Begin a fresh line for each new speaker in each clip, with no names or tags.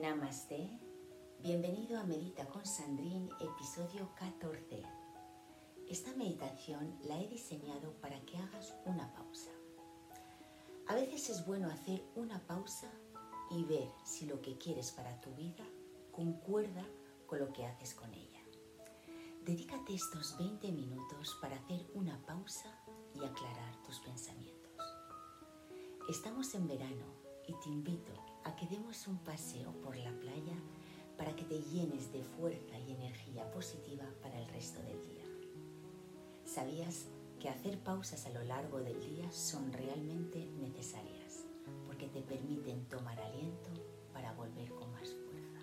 Namaste. Bienvenido a Medita con Sandrine, episodio 14. Esta meditación la he diseñado para que hagas una pausa. A veces es bueno hacer una pausa y ver si lo que quieres para tu vida concuerda con lo que haces con ella. Dedícate estos 20 minutos para hacer una pausa y aclarar tus pensamientos. Estamos en verano y te invito a que demos un paseo por la playa para que te llenes de fuerza y energía positiva para el resto del día. ¿Sabías que hacer pausas a lo largo del día son realmente necesarias? Porque te permiten tomar aliento para volver con más fuerza.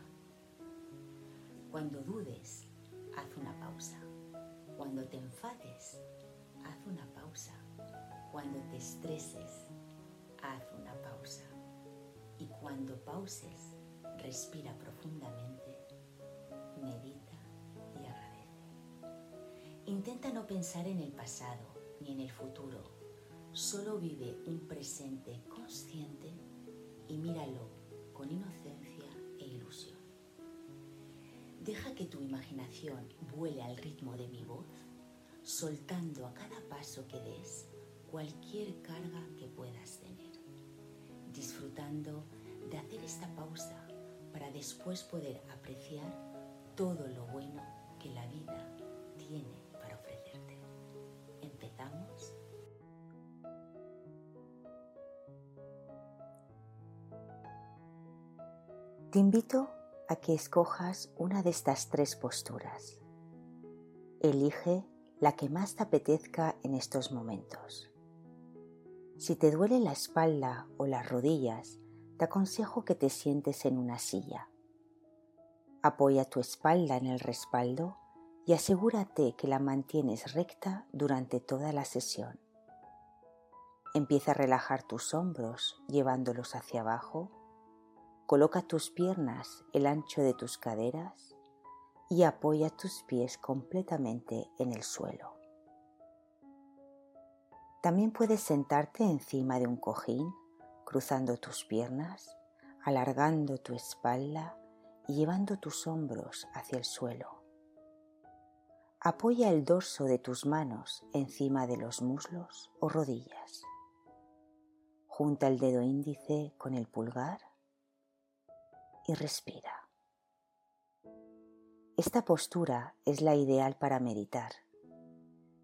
Cuando dudes, haz una pausa. Cuando te enfades, haz una pausa. Cuando te estreses, haz una pausa. Y cuando pauses, respira profundamente, medita y agradece. Intenta no pensar en el pasado ni en el futuro. Solo vive un presente consciente y míralo con inocencia e ilusión. Deja que tu imaginación vuele al ritmo de mi voz, soltando a cada paso que des cualquier carga que puedas tener disfrutando de hacer esta pausa para después poder apreciar todo lo bueno que la vida tiene para ofrecerte. ¿Empezamos?
Te invito a que escojas una de estas tres posturas. Elige la que más te apetezca en estos momentos. Si te duele la espalda o las rodillas, te aconsejo que te sientes en una silla. Apoya tu espalda en el respaldo y asegúrate que la mantienes recta durante toda la sesión. Empieza a relajar tus hombros llevándolos hacia abajo. Coloca tus piernas el ancho de tus caderas y apoya tus pies completamente en el suelo. También puedes sentarte encima de un cojín, cruzando tus piernas, alargando tu espalda y llevando tus hombros hacia el suelo. Apoya el dorso de tus manos encima de los muslos o rodillas. Junta el dedo índice con el pulgar y respira. Esta postura es la ideal para meditar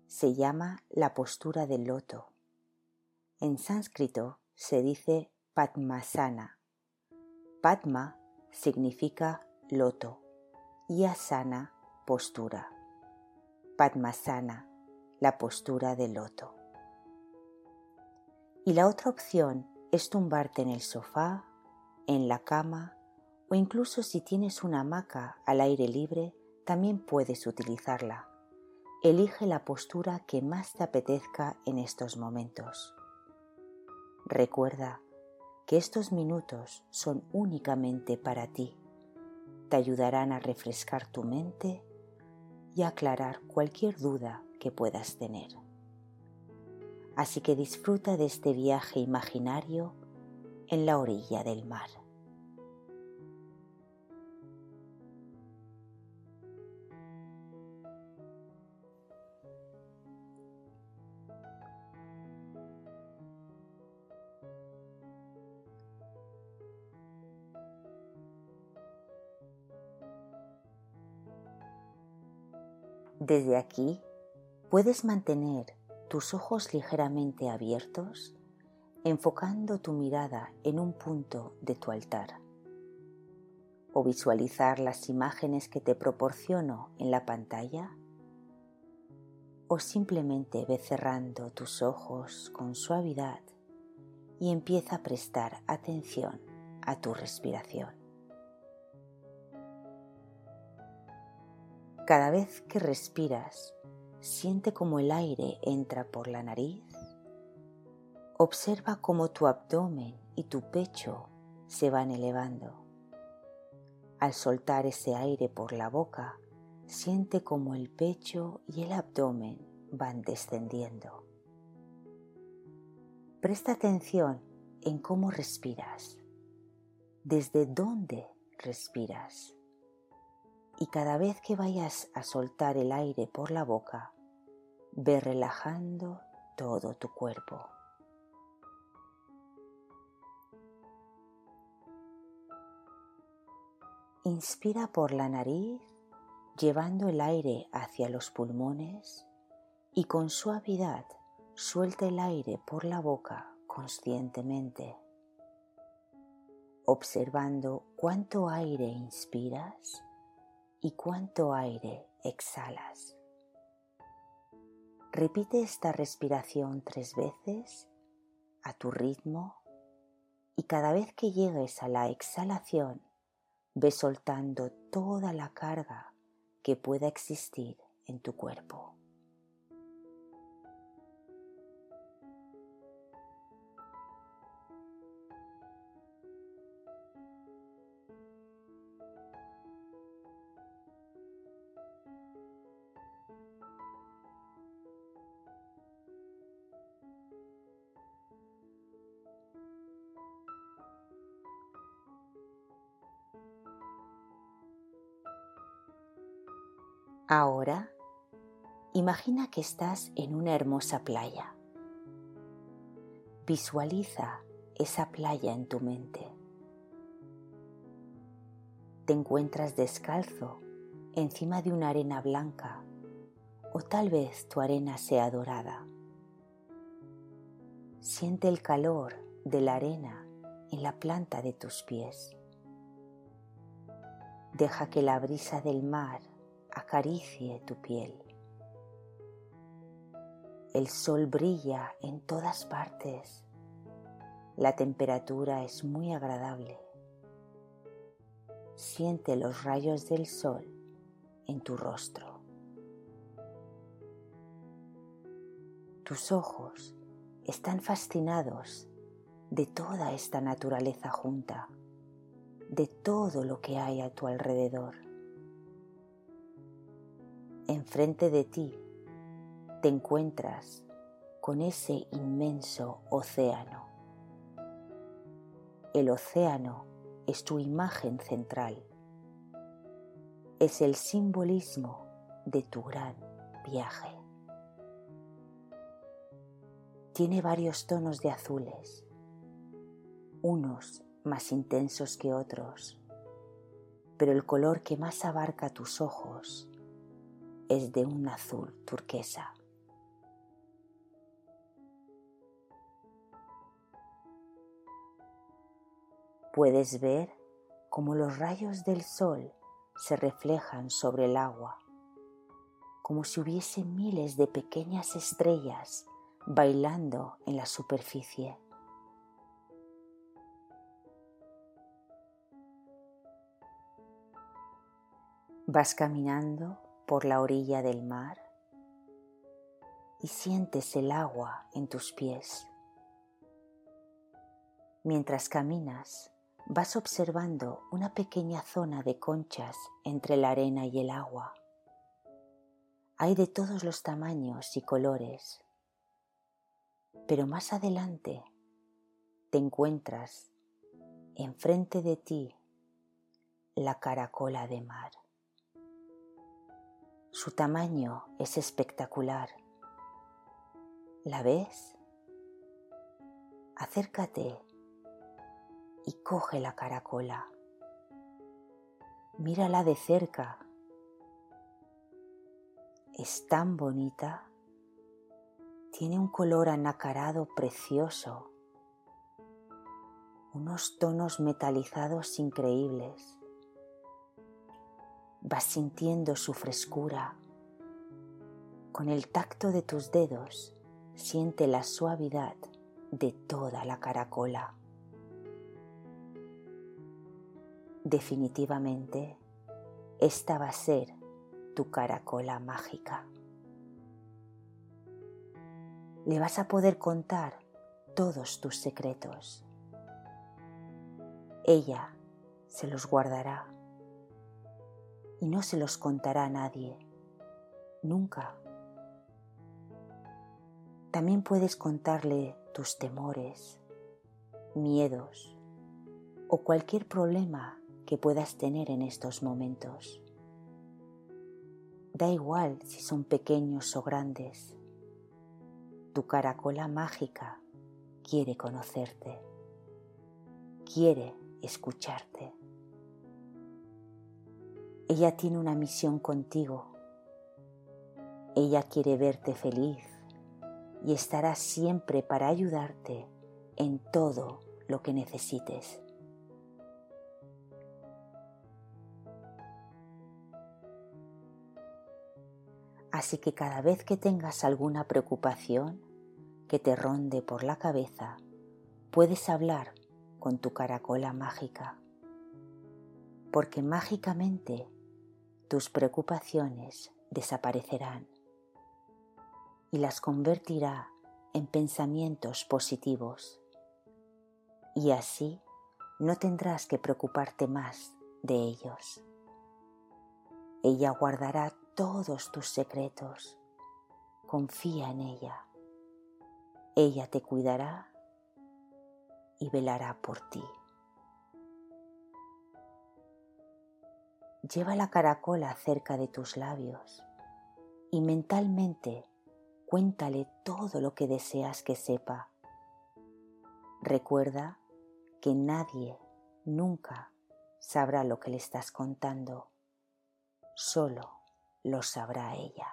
se llama la postura del loto. En sánscrito se dice Padmasana. Padma significa loto y asana postura. Padmasana, la postura del loto. Y la otra opción es tumbarte en el sofá, en la cama o incluso si tienes una hamaca al aire libre, también puedes utilizarla. Elige la postura que más te apetezca en estos momentos. Recuerda que estos minutos son únicamente para ti. Te ayudarán a refrescar tu mente y aclarar cualquier duda que puedas tener. Así que disfruta de este viaje imaginario en la orilla del mar. Desde aquí puedes mantener tus ojos ligeramente abiertos, enfocando tu mirada en un punto de tu altar. O visualizar las imágenes que te proporciono en la pantalla. O simplemente ve cerrando tus ojos con suavidad y empieza a prestar atención a tu respiración. Cada vez que respiras, siente como el aire entra por la nariz. Observa cómo tu abdomen y tu pecho se van elevando. Al soltar ese aire por la boca, siente como el pecho y el abdomen van descendiendo. Presta atención en cómo respiras, desde dónde respiras. Y cada vez que vayas a soltar el aire por la boca, ve relajando todo tu cuerpo. Inspira por la nariz, llevando el aire hacia los pulmones y con suavidad suelta el aire por la boca conscientemente, observando cuánto aire inspiras y cuánto aire exhalas. Repite esta respiración tres veces a tu ritmo y cada vez que llegues a la exhalación, ve soltando toda la carga que pueda existir en tu cuerpo. Ahora, imagina que estás en una hermosa playa. Visualiza esa playa en tu mente. Te encuentras descalzo encima de una arena blanca o tal vez tu arena sea dorada. Siente el calor de la arena en la planta de tus pies. Deja que la brisa del mar acaricie tu piel. El sol brilla en todas partes. La temperatura es muy agradable. Siente los rayos del sol en tu rostro. Tus ojos están fascinados de toda esta naturaleza junta, de todo lo que hay a tu alrededor enfrente de ti te encuentras con ese inmenso océano. El océano es tu imagen central. Es el simbolismo de tu gran viaje. Tiene varios tonos de azules, unos más intensos que otros, pero el color que más abarca tus ojos es de un azul turquesa. Puedes ver cómo los rayos del sol se reflejan sobre el agua, como si hubiese miles de pequeñas estrellas bailando en la superficie. Vas caminando por la orilla del mar y sientes el agua en tus pies. Mientras caminas, vas observando una pequeña zona de conchas entre la arena y el agua. Hay de todos los tamaños y colores, pero más adelante te encuentras enfrente de ti la caracola de mar. Su tamaño es espectacular. ¿La ves? Acércate y coge la caracola. Mírala de cerca. Es tan bonita. Tiene un color anacarado precioso. Unos tonos metalizados increíbles vas sintiendo su frescura. Con el tacto de tus dedos siente la suavidad de toda la caracola. Definitivamente, esta va a ser tu caracola mágica. Le vas a poder contar todos tus secretos. Ella se los guardará y no se los contará a nadie, nunca. También puedes contarle tus temores, miedos o cualquier problema que puedas tener en estos momentos. Da igual si son pequeños o grandes. Tu caracola mágica quiere conocerte, quiere escucharte. Ella tiene una misión contigo. Ella quiere verte feliz y estará siempre para ayudarte en todo lo que necesites. Así que cada vez que tengas alguna preocupación que te ronde por la cabeza, puedes hablar con tu caracola mágica, porque mágicamente tus preocupaciones desaparecerán y las convertirá en pensamientos positivos. Y así no tendrás que preocuparte más de ellos. Ella guardará todos tus secretos. Confía en ella. Ella te cuidará y velará por ti. Lleva la caracola cerca de tus labios y mentalmente cuéntale todo lo que deseas que sepa. Recuerda que nadie nunca sabrá lo que le estás contando, solo lo sabrá ella.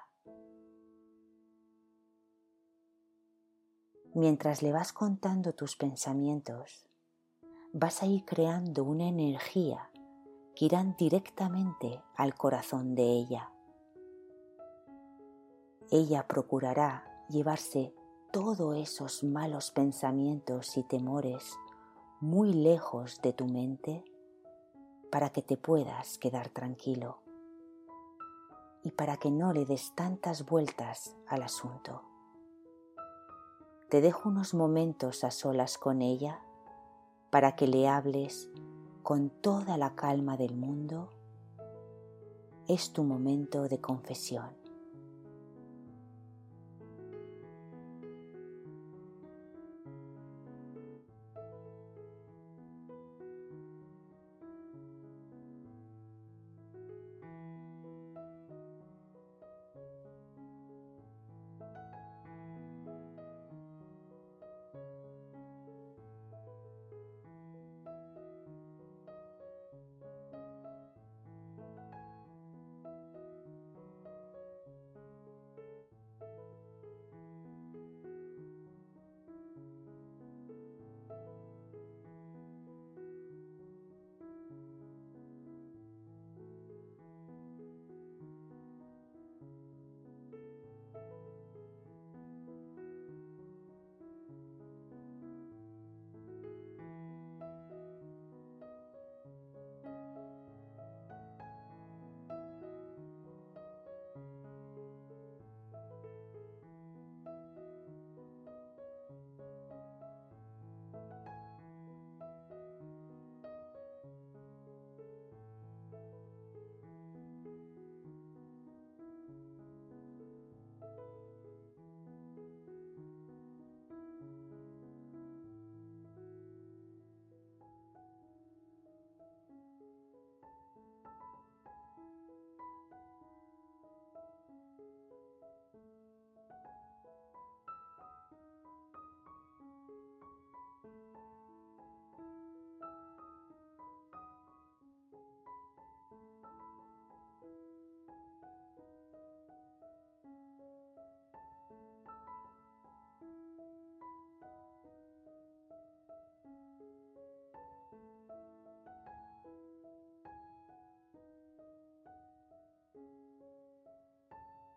Mientras le vas contando tus pensamientos, vas a ir creando una energía que irán directamente al corazón de ella. Ella procurará llevarse todos esos malos pensamientos y temores muy lejos de tu mente para que te puedas quedar tranquilo y para que no le des tantas vueltas al asunto. Te dejo unos momentos a solas con ella para que le hables con toda la calma del mundo. Es tu momento de confesión.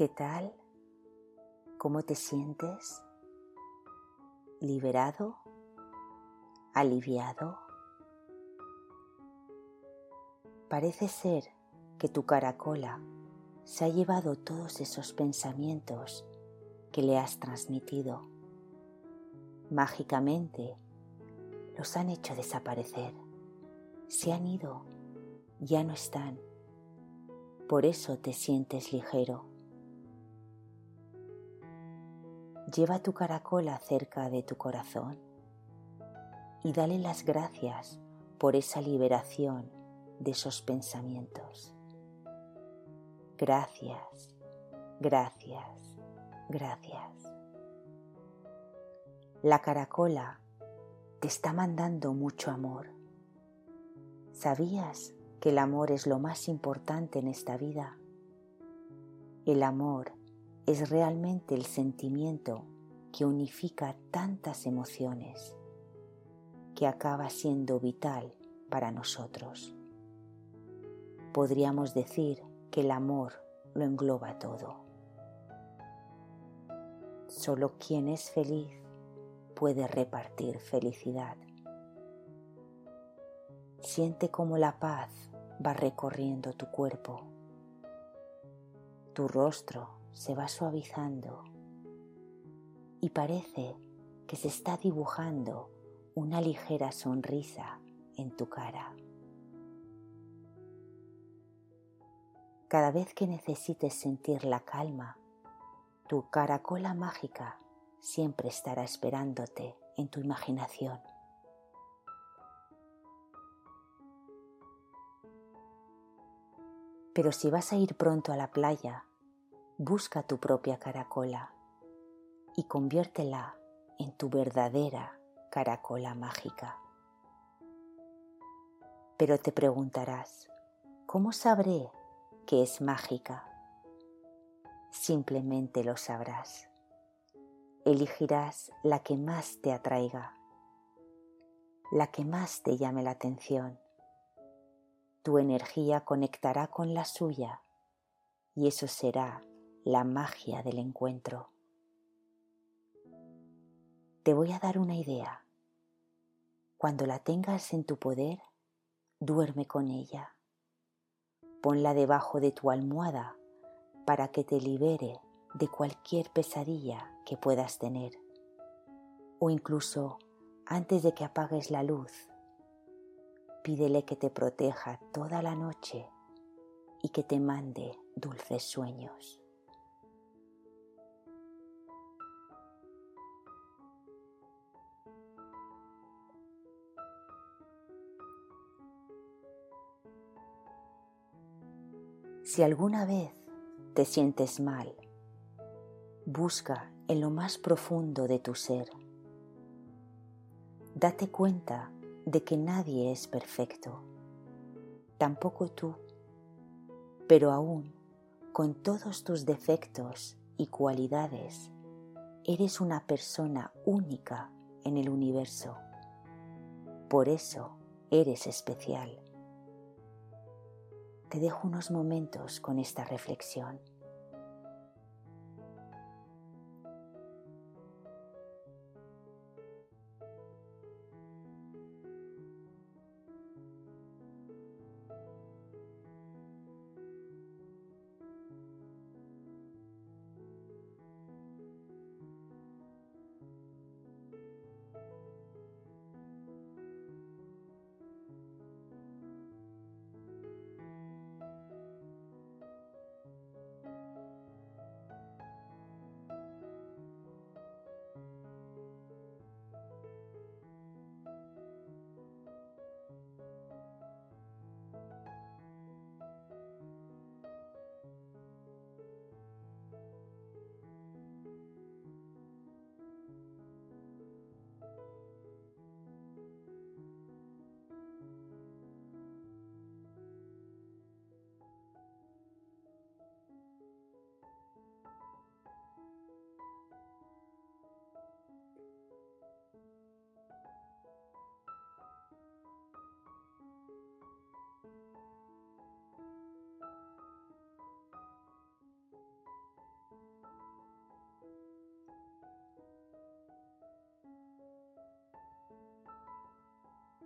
¿Qué tal? ¿Cómo te sientes? ¿Liberado? ¿Aliviado? Parece ser que tu caracola se ha llevado todos esos pensamientos que le has transmitido. Mágicamente los han hecho desaparecer. Se han ido, ya no están. Por eso te sientes ligero. Lleva tu caracola cerca de tu corazón y dale las gracias por esa liberación de esos pensamientos. Gracias, gracias, gracias. La caracola te está mandando mucho amor. ¿Sabías que el amor es lo más importante en esta vida? El amor es realmente el sentimiento que unifica tantas emociones, que acaba siendo vital para nosotros. Podríamos decir que el amor lo engloba todo. Solo quien es feliz puede repartir felicidad. Siente cómo la paz va recorriendo tu cuerpo. Tu rostro se va suavizando y parece que se está dibujando una ligera sonrisa en tu cara. Cada vez que necesites sentir la calma, tu caracola mágica siempre estará esperándote en tu imaginación. Pero si vas a ir pronto a la playa, busca tu propia caracola y conviértela en tu verdadera caracola mágica. Pero te preguntarás, ¿cómo sabré que es mágica? Simplemente lo sabrás. Elegirás la que más te atraiga, la que más te llame la atención. Tu energía conectará con la suya y eso será la magia del encuentro. Te voy a dar una idea. Cuando la tengas en tu poder, duerme con ella. Ponla debajo de tu almohada para que te libere de cualquier pesadilla que puedas tener. O incluso antes de que apagues la luz, pídele que te proteja toda la noche y que te mande dulces sueños. Si alguna vez te sientes mal, busca en lo más profundo de tu ser. Date cuenta de que nadie es perfecto, tampoco tú, pero aún con todos tus defectos y cualidades, eres una persona única en el universo. Por eso eres especial te dejo unos momentos con esta reflexión.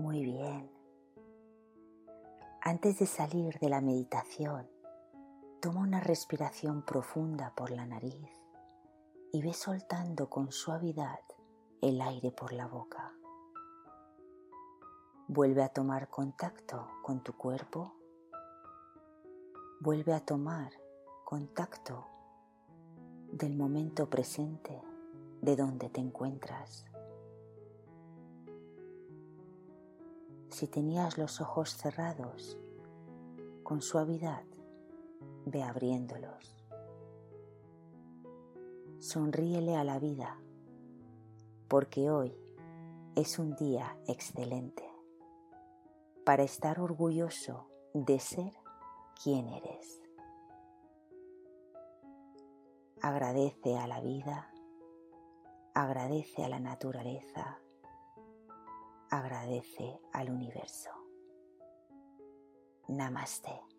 Muy bien. Antes de salir de la meditación, toma una respiración profunda por la nariz y ve soltando con suavidad el aire por la boca. Vuelve a tomar contacto con tu cuerpo. Vuelve a tomar contacto del momento presente de donde te encuentras. Si tenías los ojos cerrados, con suavidad ve abriéndolos. Sonríele a la vida, porque hoy es un día excelente para estar orgulloso de ser quien eres. Agradece a la vida, agradece a la naturaleza, agradece al universo. Namaste.